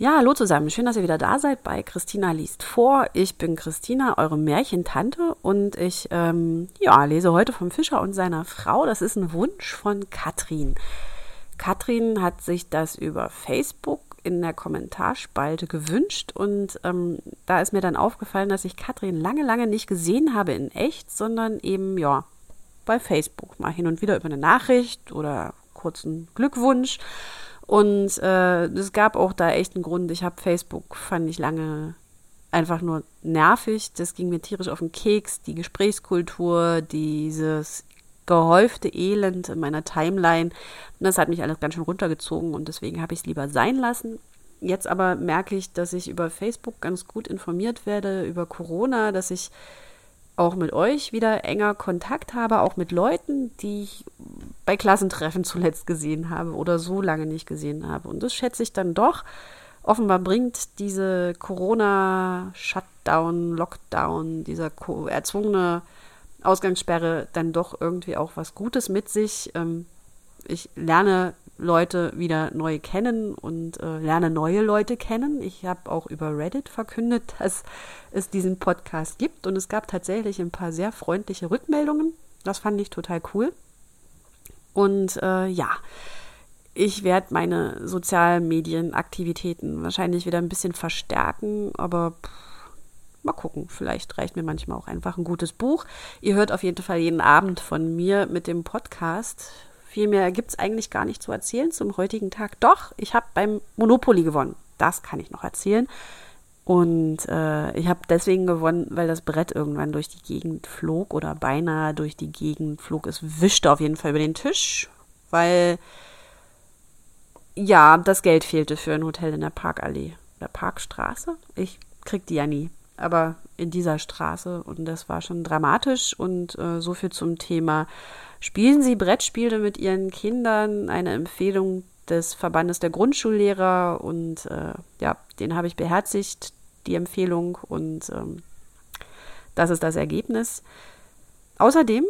Ja, hallo zusammen. Schön, dass ihr wieder da seid bei Christina liest vor. Ich bin Christina, eure Märchentante und ich ähm, ja, lese heute vom Fischer und seiner Frau. Das ist ein Wunsch von Katrin. Katrin hat sich das über Facebook in der Kommentarspalte gewünscht und ähm, da ist mir dann aufgefallen, dass ich Katrin lange, lange nicht gesehen habe in echt, sondern eben ja bei Facebook mal hin und wieder über eine Nachricht oder kurzen Glückwunsch. Und äh, es gab auch da echt einen Grund. Ich habe Facebook, fand ich lange einfach nur nervig. Das ging mir tierisch auf den Keks. Die Gesprächskultur, dieses gehäufte Elend in meiner Timeline. Das hat mich alles ganz schön runtergezogen und deswegen habe ich es lieber sein lassen. Jetzt aber merke ich, dass ich über Facebook ganz gut informiert werde über Corona, dass ich auch mit euch wieder enger Kontakt habe, auch mit Leuten, die ich bei Klassentreffen zuletzt gesehen habe oder so lange nicht gesehen habe. Und das schätze ich dann doch. Offenbar bringt diese Corona-Shutdown, Lockdown, dieser erzwungene Ausgangssperre dann doch irgendwie auch was Gutes mit sich. Ähm, ich lerne Leute wieder neu kennen und äh, lerne neue Leute kennen. Ich habe auch über Reddit verkündet, dass es diesen Podcast gibt und es gab tatsächlich ein paar sehr freundliche Rückmeldungen. Das fand ich total cool. Und äh, ja, ich werde meine Sozialmedienaktivitäten wahrscheinlich wieder ein bisschen verstärken, aber pff, mal gucken. Vielleicht reicht mir manchmal auch einfach ein gutes Buch. Ihr hört auf jeden Fall jeden Abend von mir mit dem Podcast. Viel mehr gibt es eigentlich gar nicht zu erzählen zum heutigen Tag. Doch, ich habe beim Monopoly gewonnen. Das kann ich noch erzählen. Und äh, ich habe deswegen gewonnen, weil das Brett irgendwann durch die Gegend flog oder beinahe durch die Gegend flog. Es wischte auf jeden Fall über den Tisch, weil ja, das Geld fehlte für ein Hotel in der Parkallee. Der Parkstraße? Ich krieg die ja nie. Aber in dieser Straße und das war schon dramatisch und äh, so viel zum Thema Spielen Sie Brettspiele mit Ihren Kindern? Eine Empfehlung des Verbandes der Grundschullehrer und äh, ja, den habe ich beherzigt, die Empfehlung und ähm, das ist das Ergebnis. Außerdem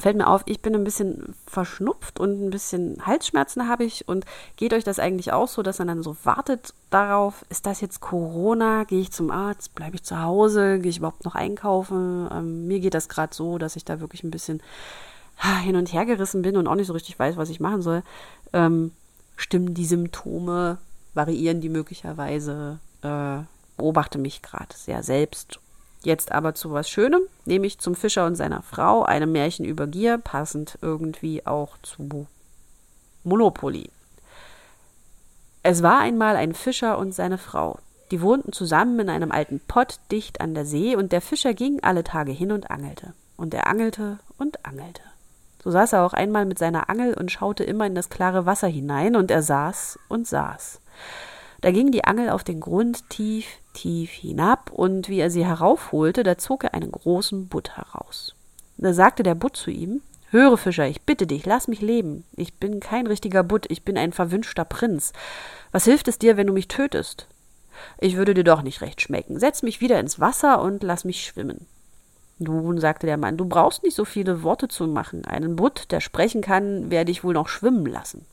fällt mir auf, ich bin ein bisschen verschnupft und ein bisschen Halsschmerzen habe ich. Und geht euch das eigentlich auch so, dass man dann so wartet darauf, ist das jetzt Corona? Gehe ich zum Arzt? Bleibe ich zu Hause? Gehe ich überhaupt noch einkaufen? Ähm, mir geht das gerade so, dass ich da wirklich ein bisschen hin und her gerissen bin und auch nicht so richtig weiß, was ich machen soll, ähm, stimmen die Symptome, variieren die möglicherweise, äh, beobachte mich gerade sehr selbst. Jetzt aber zu was Schönem, nämlich zum Fischer und seiner Frau, einem Märchen über Gier, passend irgendwie auch zu Monopoly. Es war einmal ein Fischer und seine Frau. Die wohnten zusammen in einem alten Pott dicht an der See, und der Fischer ging alle Tage hin und angelte. Und er angelte und angelte. So saß er auch einmal mit seiner Angel und schaute immer in das klare Wasser hinein, und er saß und saß. Da ging die Angel auf den Grund tief, tief hinab, und wie er sie heraufholte, da zog er einen großen Butt heraus. Da sagte der Butt zu ihm Höre, Fischer, ich bitte dich, lass mich leben. Ich bin kein richtiger Butt, ich bin ein verwünschter Prinz. Was hilft es dir, wenn du mich tötest? Ich würde dir doch nicht recht schmecken. Setz mich wieder ins Wasser und lass mich schwimmen. Nun, sagte der Mann, du brauchst nicht so viele Worte zu machen. Einen Butt, der sprechen kann, werde ich wohl noch schwimmen lassen.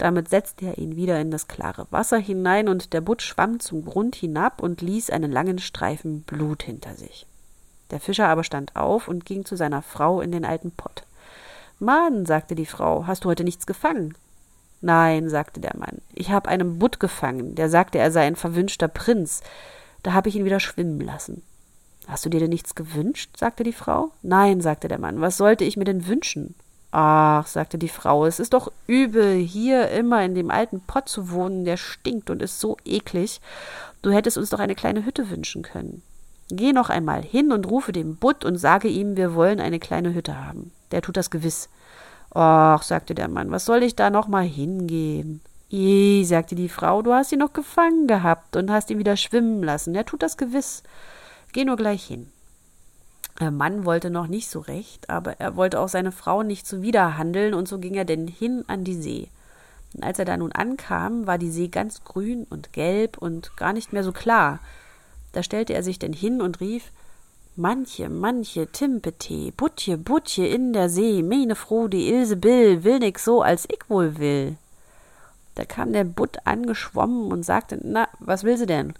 Damit setzte er ihn wieder in das klare Wasser hinein, und der Butt schwamm zum Grund hinab und ließ einen langen Streifen Blut hinter sich. Der Fischer aber stand auf und ging zu seiner Frau in den alten Pott. Mann, sagte die Frau, hast du heute nichts gefangen? Nein, sagte der Mann, ich habe einen Butt gefangen, der sagte, er sei ein verwünschter Prinz. Da habe ich ihn wieder schwimmen lassen. Hast du dir denn nichts gewünscht? sagte die Frau. Nein, sagte der Mann, was sollte ich mir denn wünschen? Ach, sagte die Frau, es ist doch übel, hier immer in dem alten Pott zu wohnen, der stinkt und ist so eklig. Du hättest uns doch eine kleine Hütte wünschen können. Geh noch einmal hin und rufe dem Butt und sage ihm, wir wollen eine kleine Hütte haben. Der tut das gewiss. Ach, sagte der Mann, was soll ich da noch mal hingehen? I, sagte die Frau, du hast ihn noch gefangen gehabt und hast ihn wieder schwimmen lassen. Er tut das gewiss. Geh nur gleich hin. Der Mann wollte noch nicht so recht, aber er wollte auch seine Frau nicht zuwiderhandeln, und so ging er denn hin an die See. Und als er da nun ankam, war die See ganz grün und gelb und gar nicht mehr so klar. Da stellte er sich denn hin und rief Manche, manche, Timpete, Butje, Butje in der See, meine Froh, die Ilse Bill, will nix so, als ich wohl will. Da kam der Butt angeschwommen und sagte, na, was will sie denn?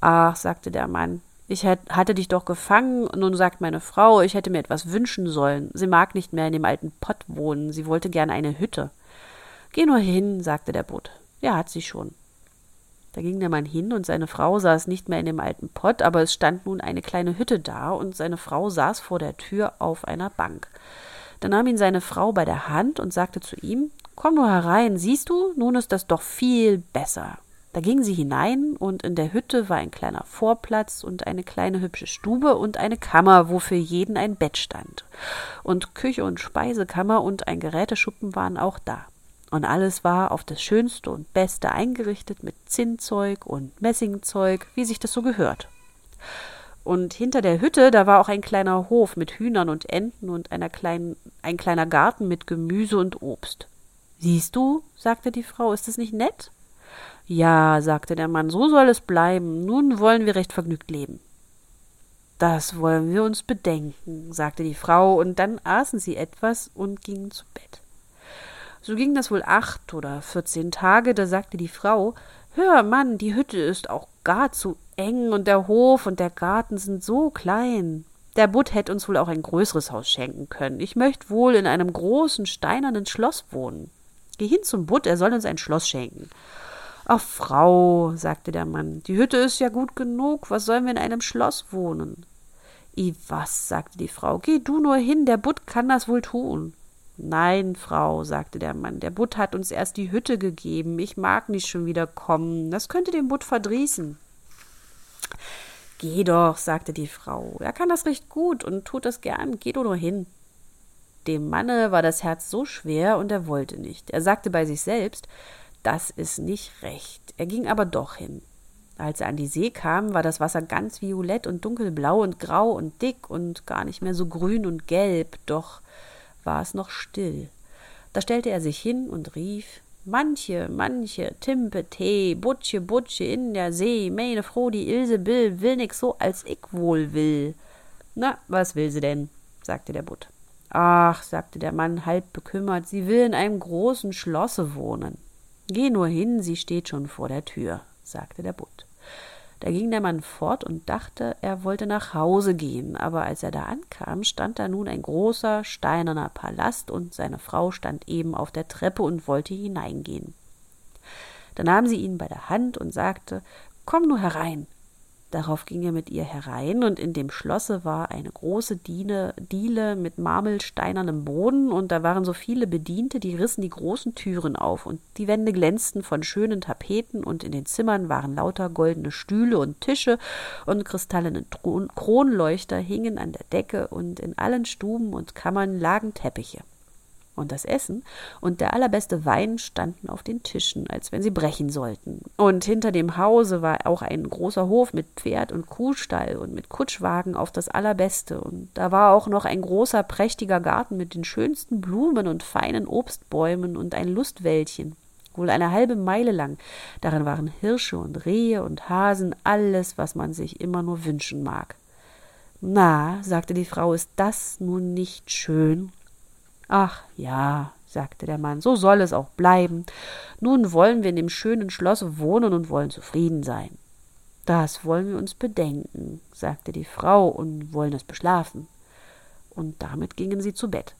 Ach, sagte der Mann, ich hatte dich doch gefangen, nun sagt meine Frau, ich hätte mir etwas wünschen sollen. Sie mag nicht mehr in dem alten Pott wohnen, sie wollte gerne eine Hütte. Geh nur hin, sagte der Butt. Ja, hat sie schon. Da ging der Mann hin und seine Frau saß nicht mehr in dem alten Pott, aber es stand nun eine kleine Hütte da und seine Frau saß vor der Tür auf einer Bank. Da nahm ihn seine Frau bei der Hand und sagte zu ihm, Komm nur herein, siehst du, nun ist das doch viel besser. Da ging sie hinein, und in der Hütte war ein kleiner Vorplatz und eine kleine hübsche Stube und eine Kammer, wo für jeden ein Bett stand. Und Küche und Speisekammer und ein Geräteschuppen waren auch da. Und alles war auf das Schönste und Beste eingerichtet mit Zinnzeug und Messingzeug, wie sich das so gehört. Und hinter der Hütte, da war auch ein kleiner Hof mit Hühnern und Enten und einer kleinen, ein kleiner Garten mit Gemüse und Obst. Siehst du, sagte die Frau, ist es nicht nett? Ja, sagte der Mann, so soll es bleiben. Nun wollen wir recht vergnügt leben. Das wollen wir uns bedenken, sagte die Frau, und dann aßen sie etwas und gingen zu Bett. So ging das wohl acht oder vierzehn Tage, da sagte die Frau Hör, Mann, die Hütte ist auch gar zu eng, und der Hof und der Garten sind so klein. Der Butt hätte uns wohl auch ein größeres Haus schenken können. Ich möchte wohl in einem großen steinernen Schloss wohnen. Geh hin zum Butt, er soll uns ein Schloss schenken. Ach, Frau, sagte der Mann, die Hütte ist ja gut genug, was sollen wir in einem Schloss wohnen? I was, sagte die Frau, geh du nur hin, der Butt kann das wohl tun. Nein, Frau, sagte der Mann, der Butt hat uns erst die Hütte gegeben. Ich mag nicht schon wieder kommen. Das könnte den Butt verdrießen. Geh doch, sagte die Frau. Er kann das recht gut und tut das gern. Geh du nur hin. Dem Manne war das Herz so schwer und er wollte nicht. Er sagte bei sich selbst, das ist nicht recht. Er ging aber doch hin. Als er an die See kam, war das Wasser ganz violett und dunkelblau und grau und dick und gar nicht mehr so grün und gelb, doch war es noch still. Da stellte er sich hin und rief Manche, manche, Timpe, Tee, Butsche, Butsche in der See, meine Froh, die Ilse Bill will nix so, als ich wohl will. Na, was will sie denn? sagte der Butt. Ach, sagte der Mann halb bekümmert, sie will in einem großen Schlosse wohnen. Geh nur hin, sie steht schon vor der Tür, sagte der Butt. Da ging der Mann fort und dachte, er wollte nach Hause gehen, aber als er da ankam, stand da nun ein großer steinerner Palast und seine Frau stand eben auf der Treppe und wollte hineingehen. Da nahm sie ihn bei der Hand und sagte Komm nur herein, Darauf ging er mit ihr herein, und in dem Schlosse war eine große Diene, Diele mit marmelsteinernem Boden, und da waren so viele Bediente, die rissen die großen Türen auf, und die Wände glänzten von schönen Tapeten, und in den Zimmern waren lauter goldene Stühle und Tische, und kristallene Kronleuchter hingen an der Decke, und in allen Stuben und Kammern lagen Teppiche und das Essen und der allerbeste Wein standen auf den Tischen, als wenn sie brechen sollten. Und hinter dem Hause war auch ein großer Hof mit Pferd und Kuhstall und mit Kutschwagen auf das allerbeste. Und da war auch noch ein großer, prächtiger Garten mit den schönsten Blumen und feinen Obstbäumen und ein Lustwäldchen, wohl eine halbe Meile lang. Darin waren Hirsche und Rehe und Hasen, alles, was man sich immer nur wünschen mag. Na, sagte die Frau, ist das nun nicht schön? Ach ja, sagte der Mann, so soll es auch bleiben. Nun wollen wir in dem schönen Schlosse wohnen und wollen zufrieden sein. Das wollen wir uns bedenken, sagte die Frau, und wollen es beschlafen. Und damit gingen sie zu Bett.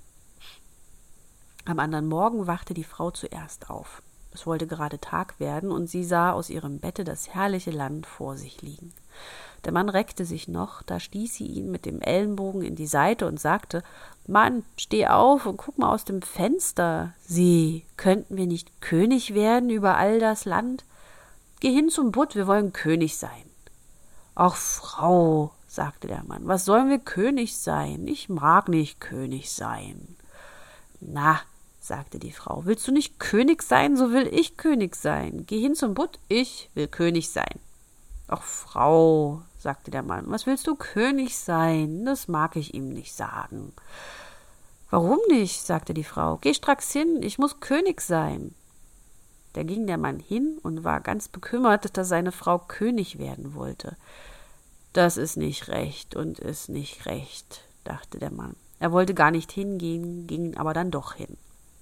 Am anderen Morgen wachte die Frau zuerst auf. Es wollte gerade Tag werden, und sie sah aus ihrem Bette das herrliche Land vor sich liegen. Der Mann reckte sich noch, da stieß sie ihn mit dem Ellenbogen in die Seite und sagte Mann, steh auf und guck mal aus dem Fenster. Sieh, könnten wir nicht König werden über all das Land? Geh hin zum Butt, wir wollen König sein. Ach, Frau, sagte der Mann, was sollen wir König sein? Ich mag nicht König sein. Na, sagte die Frau, willst du nicht König sein, so will ich König sein. Geh hin zum Butt, ich will König sein. Ach, Frau, sagte der Mann, was willst du König sein? Das mag ich ihm nicht sagen. Warum nicht? sagte die Frau. Geh stracks hin, ich muss König sein. Da ging der Mann hin und war ganz bekümmert, dass seine Frau König werden wollte. Das ist nicht recht und ist nicht recht, dachte der Mann. Er wollte gar nicht hingehen, ging aber dann doch hin.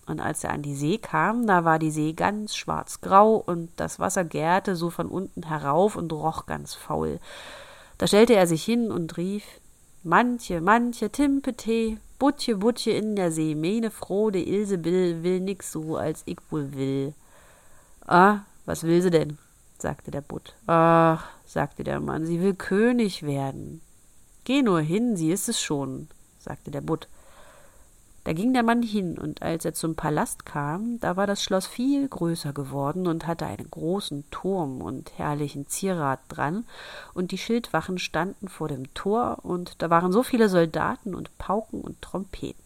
Und als er an die See kam, da war die See ganz schwarzgrau und das Wasser gärte so von unten herauf und roch ganz faul. Da stellte er sich hin und rief Manche, manche Timpete, Butje, Butje in der See, meine Frode Ilsebill will nix so, als ich wohl will. Ah, was will sie denn? sagte der Butt. Ach, sagte der Mann, sie will König werden. Geh nur hin, sie ist es schon, sagte der Butt. Da ging der Mann hin, und als er zum Palast kam, da war das Schloss viel größer geworden und hatte einen großen Turm und herrlichen Zierat dran, und die Schildwachen standen vor dem Tor, und da waren so viele Soldaten und Pauken und Trompeten.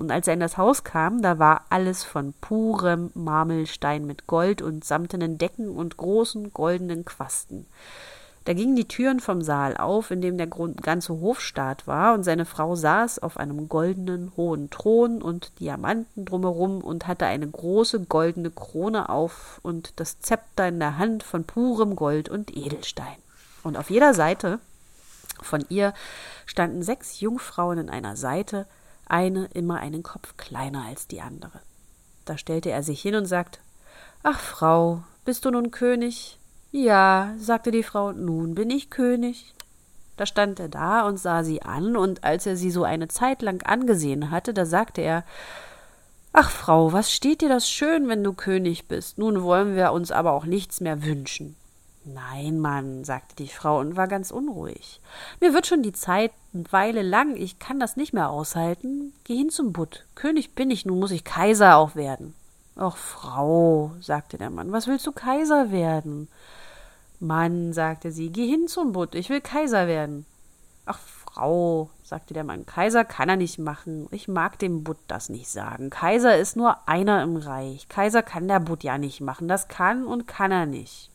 Und als er in das Haus kam, da war alles von purem Marmelstein mit Gold und samtenen Decken und großen goldenen Quasten. Da gingen die Türen vom Saal auf, in dem der ganze Hofstaat war, und seine Frau saß auf einem goldenen hohen Thron und Diamanten drumherum und hatte eine große goldene Krone auf und das Zepter in der Hand von purem Gold und Edelstein. Und auf jeder Seite von ihr standen sechs Jungfrauen in einer Seite, eine immer einen Kopf kleiner als die andere. Da stellte er sich hin und sagte Ach, Frau, bist du nun König? Ja, sagte die Frau, nun bin ich König. Da stand er da und sah sie an, und als er sie so eine Zeit lang angesehen hatte, da sagte er Ach, Frau, was steht dir das schön, wenn du König bist? Nun wollen wir uns aber auch nichts mehr wünschen. Nein, Mann, sagte die Frau und war ganz unruhig. Mir wird schon die Zeit eine Weile lang, ich kann das nicht mehr aushalten. Geh hin zum Butt. König bin ich, nun muss ich Kaiser auch werden. Ach, Frau, sagte der Mann, was willst du Kaiser werden? Mann, sagte sie, geh hin zum Butt, ich will Kaiser werden. Ach, Frau, sagte der Mann, Kaiser kann er nicht machen. Ich mag dem Butt das nicht sagen. Kaiser ist nur einer im Reich. Kaiser kann der Butt ja nicht machen. Das kann und kann er nicht.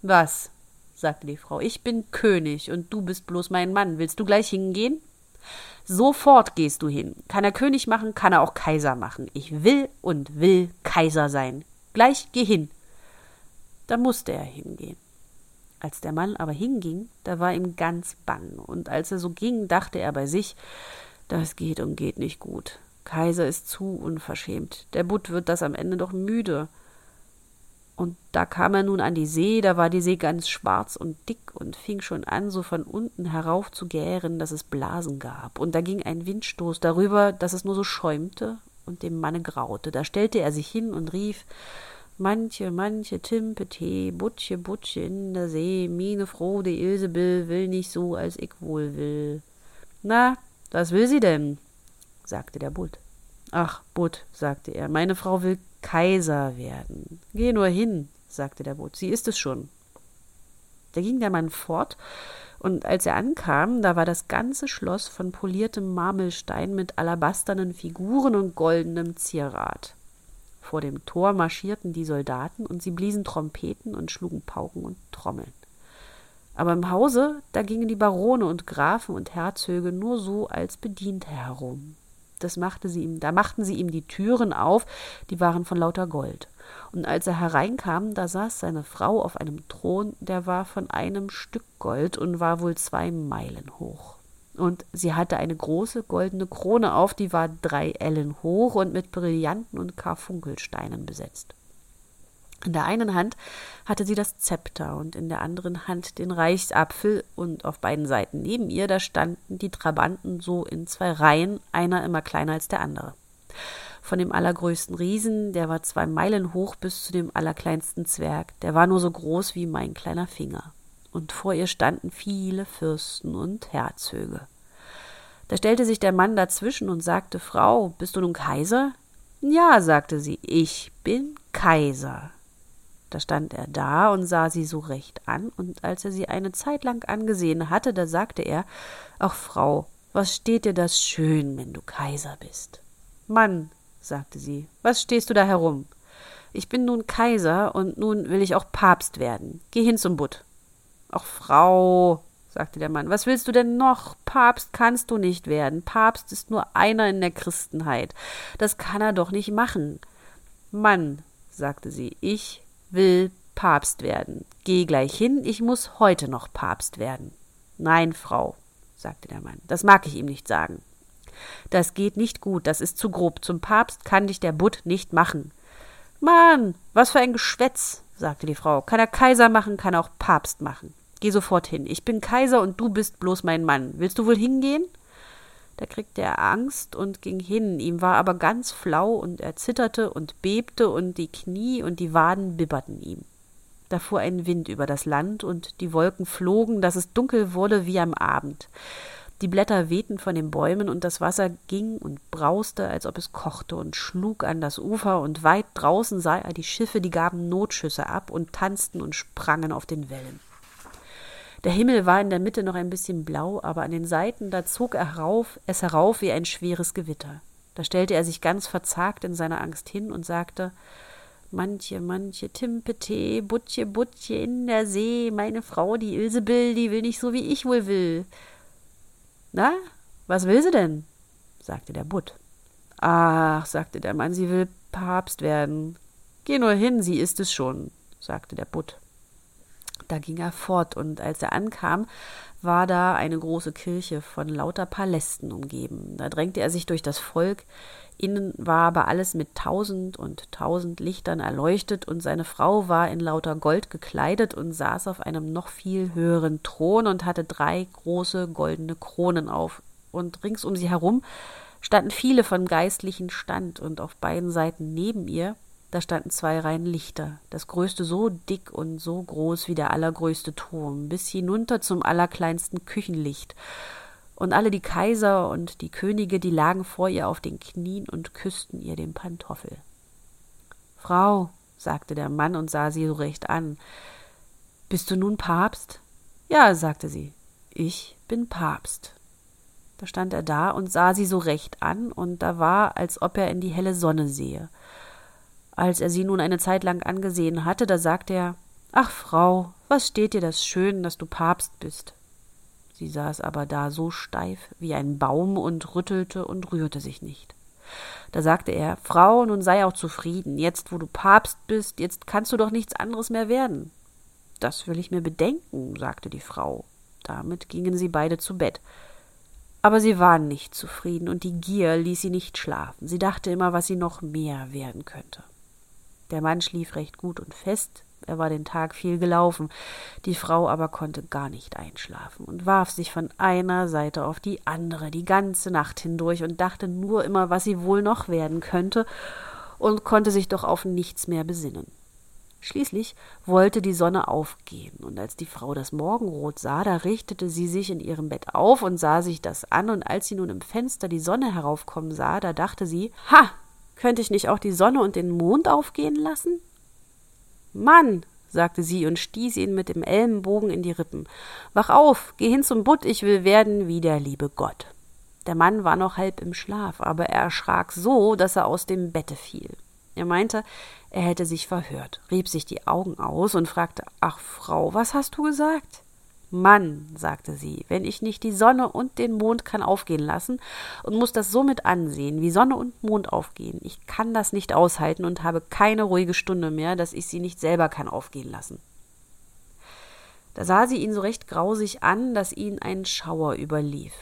Was? sagte die Frau. Ich bin König und du bist bloß mein Mann. Willst du gleich hingehen? Sofort gehst du hin. Kann er König machen, kann er auch Kaiser machen. Ich will und will Kaiser sein. Gleich geh hin. Da musste er hingehen. Als der Mann aber hinging, da war ihm ganz bang, und als er so ging, dachte er bei sich, das geht und geht nicht gut. Kaiser ist zu unverschämt. Der Butt wird das am Ende doch müde. Und da kam er nun an die See, da war die See ganz schwarz und dick und fing schon an, so von unten herauf zu gären, dass es Blasen gab. Und da ging ein Windstoß darüber, dass es nur so schäumte und dem Manne graute. Da stellte er sich hin und rief Manche, manche Timpete, Butche, Butche in der See, mine Frode Ilsebill will nicht so, als ich wohl will. Na, was will sie denn? sagte der Butt. Ach, Butt, sagte er, meine Frau will Kaiser werden. Geh nur hin, sagte der Butt, sie ist es schon. Da ging der Mann fort, und als er ankam, da war das ganze Schloss von poliertem Marmelstein mit alabasternen Figuren und goldenem Zierat. Vor dem Tor marschierten die Soldaten und sie bliesen Trompeten und schlugen Pauken und Trommeln. Aber im Hause, da gingen die Barone und Grafen und Herzöge nur so als Bediente herum. Das machte sie ihm, da machten sie ihm die Türen auf, die waren von lauter Gold. Und als er hereinkam, da saß seine Frau auf einem Thron, der war von einem Stück Gold und war wohl zwei Meilen hoch und sie hatte eine große goldene Krone auf, die war drei Ellen hoch und mit Brillanten und Karfunkelsteinen besetzt. In der einen Hand hatte sie das Zepter und in der anderen Hand den Reichsapfel, und auf beiden Seiten neben ihr, da standen die Trabanten so in zwei Reihen, einer immer kleiner als der andere. Von dem allergrößten Riesen, der war zwei Meilen hoch, bis zu dem allerkleinsten Zwerg, der war nur so groß wie mein kleiner Finger und vor ihr standen viele Fürsten und Herzöge. Da stellte sich der Mann dazwischen und sagte Frau, bist du nun Kaiser? Ja, sagte sie, ich bin Kaiser. Da stand er da und sah sie so recht an, und als er sie eine Zeit lang angesehen hatte, da sagte er Ach Frau, was steht dir das schön, wenn du Kaiser bist? Mann, sagte sie, was stehst du da herum? Ich bin nun Kaiser, und nun will ich auch Papst werden. Geh hin zum Butt. Ach, Frau, sagte der Mann, was willst du denn noch? Papst kannst du nicht werden. Papst ist nur einer in der Christenheit. Das kann er doch nicht machen. Mann, sagte sie, ich will Papst werden. Geh gleich hin, ich muss heute noch Papst werden. Nein, Frau, sagte der Mann, das mag ich ihm nicht sagen. Das geht nicht gut, das ist zu grob. Zum Papst kann dich der Butt nicht machen. Mann, was für ein Geschwätz, sagte die Frau. Kann er Kaiser machen, kann er auch Papst machen. Geh sofort hin. Ich bin Kaiser und du bist bloß mein Mann. Willst du wohl hingehen? Da kriegte er Angst und ging hin. Ihm war aber ganz flau und er zitterte und bebte und die Knie und die Waden bibberten ihm. Da fuhr ein Wind über das Land und die Wolken flogen, dass es dunkel wurde wie am Abend. Die Blätter wehten von den Bäumen und das Wasser ging und brauste, als ob es kochte und schlug an das Ufer und weit draußen sah er die Schiffe, die gaben Notschüsse ab und tanzten und sprangen auf den Wellen. Der Himmel war in der Mitte noch ein bisschen blau, aber an den Seiten, da zog er herauf, es herauf wie ein schweres Gewitter. Da stellte er sich ganz verzagt in seiner Angst hin und sagte Manche, manche, Timpete, Butche, Butche in der See, meine Frau, die Ilsebill, die will nicht so, wie ich wohl will. Na, was will sie denn? sagte der Butt. Ach, sagte der Mann, sie will Papst werden. Geh nur hin, sie ist es schon, sagte der Butt. Da ging er fort, und als er ankam, war da eine große Kirche von lauter Palästen umgeben. Da drängte er sich durch das Volk, innen war aber alles mit tausend und tausend Lichtern erleuchtet, und seine Frau war in lauter Gold gekleidet und saß auf einem noch viel höheren Thron und hatte drei große goldene Kronen auf, und rings um sie herum standen viele von geistlichen Stand, und auf beiden Seiten neben ihr da standen zwei Reihen Lichter, das größte so dick und so groß wie der allergrößte Turm, bis hinunter zum allerkleinsten Küchenlicht. Und alle die Kaiser und die Könige, die lagen vor ihr auf den Knien und küssten ihr den Pantoffel. Frau, sagte der Mann und sah sie so recht an, bist du nun Papst? Ja, sagte sie, ich bin Papst. Da stand er da und sah sie so recht an, und da war, als ob er in die helle Sonne sehe. Als er sie nun eine Zeit lang angesehen hatte, da sagte er Ach, Frau, was steht dir das schön, dass du Papst bist? Sie saß aber da so steif wie ein Baum und rüttelte und rührte sich nicht. Da sagte er Frau, nun sei auch zufrieden, jetzt wo du Papst bist, jetzt kannst du doch nichts anderes mehr werden. Das will ich mir bedenken, sagte die Frau. Damit gingen sie beide zu Bett. Aber sie waren nicht zufrieden, und die Gier ließ sie nicht schlafen. Sie dachte immer, was sie noch mehr werden könnte. Der Mann schlief recht gut und fest, er war den Tag viel gelaufen, die Frau aber konnte gar nicht einschlafen und warf sich von einer Seite auf die andere die ganze Nacht hindurch und dachte nur immer, was sie wohl noch werden könnte, und konnte sich doch auf nichts mehr besinnen. Schließlich wollte die Sonne aufgehen, und als die Frau das Morgenrot sah, da richtete sie sich in ihrem Bett auf und sah sich das an, und als sie nun im Fenster die Sonne heraufkommen sah, da dachte sie Ha, könnte ich nicht auch die Sonne und den Mond aufgehen lassen? Mann, sagte sie und stieß ihn mit dem Ellenbogen in die Rippen. Wach auf, geh hin zum Butt, ich will werden wie der liebe Gott. Der Mann war noch halb im Schlaf, aber er erschrak so, dass er aus dem Bette fiel. Er meinte, er hätte sich verhört, rieb sich die Augen aus und fragte Ach, Frau, was hast du gesagt? Mann, sagte sie, wenn ich nicht die Sonne und den Mond kann aufgehen lassen und muss das somit ansehen, wie Sonne und Mond aufgehen, ich kann das nicht aushalten und habe keine ruhige Stunde mehr, dass ich sie nicht selber kann aufgehen lassen. Da sah sie ihn so recht grausig an, dass ihn ein Schauer überlief.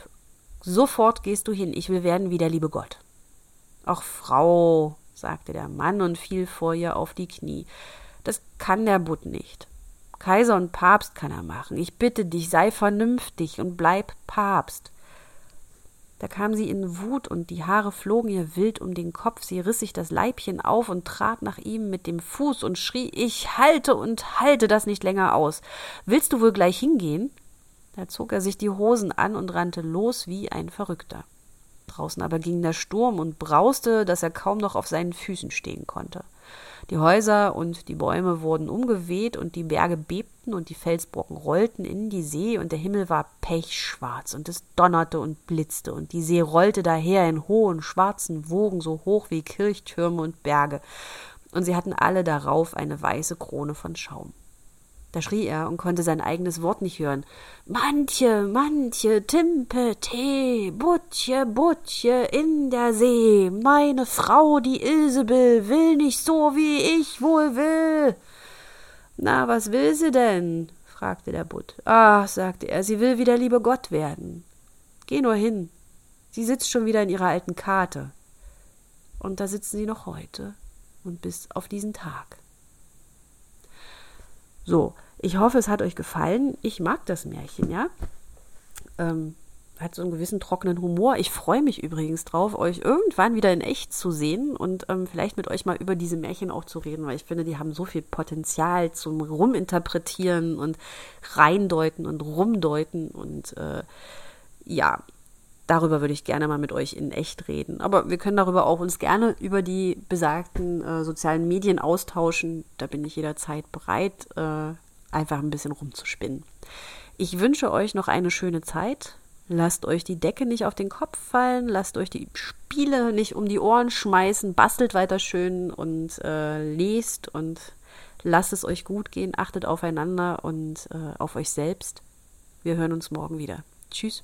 Sofort gehst du hin, ich will werden wie der liebe Gott. Ach, Frau, sagte der Mann und fiel vor ihr auf die Knie, das kann der Butt nicht. Kaiser und Papst kann er machen. Ich bitte dich, sei vernünftig und bleib Papst. Da kam sie in Wut und die Haare flogen ihr wild um den Kopf. Sie riss sich das Leibchen auf und trat nach ihm mit dem Fuß und schrie: Ich halte und halte das nicht länger aus. Willst du wohl gleich hingehen? Da zog er sich die Hosen an und rannte los wie ein Verrückter. Draußen aber ging der Sturm und brauste, dass er kaum noch auf seinen Füßen stehen konnte. Die Häuser und die Bäume wurden umgeweht und die Berge bebten und die Felsbrocken rollten in die See und der Himmel war pechschwarz und es donnerte und blitzte und die See rollte daher in hohen schwarzen Wogen so hoch wie Kirchtürme und Berge und sie hatten alle darauf eine weiße Krone von Schaum. Da schrie er und konnte sein eigenes Wort nicht hören. Manche, manche, Timpe, Tee, Butche, Butche in der See. Meine Frau, die Ilsebill, will nicht so, wie ich wohl will. Na, was will sie denn? fragte der Butt. Ach, sagte er, sie will wie der liebe Gott werden. Geh nur hin. Sie sitzt schon wieder in ihrer alten Karte. Und da sitzen sie noch heute und bis auf diesen Tag. So, ich hoffe, es hat euch gefallen. Ich mag das Märchen, ja. Ähm, hat so einen gewissen trockenen Humor. Ich freue mich übrigens drauf, euch irgendwann wieder in echt zu sehen und ähm, vielleicht mit euch mal über diese Märchen auch zu reden, weil ich finde, die haben so viel Potenzial zum Ruminterpretieren und reindeuten und rumdeuten und äh, ja, darüber würde ich gerne mal mit euch in echt reden. Aber wir können darüber auch uns gerne über die besagten äh, sozialen Medien austauschen. Da bin ich jederzeit bereit, äh, einfach ein bisschen rumzuspinnen. Ich wünsche euch noch eine schöne Zeit. Lasst euch die Decke nicht auf den Kopf fallen, lasst euch die Spiele nicht um die Ohren schmeißen, bastelt weiter schön und äh, lest und lasst es euch gut gehen, achtet aufeinander und äh, auf euch selbst. Wir hören uns morgen wieder. Tschüss.